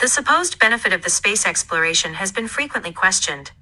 The supposed benefit of the space exploration has been frequently questioned.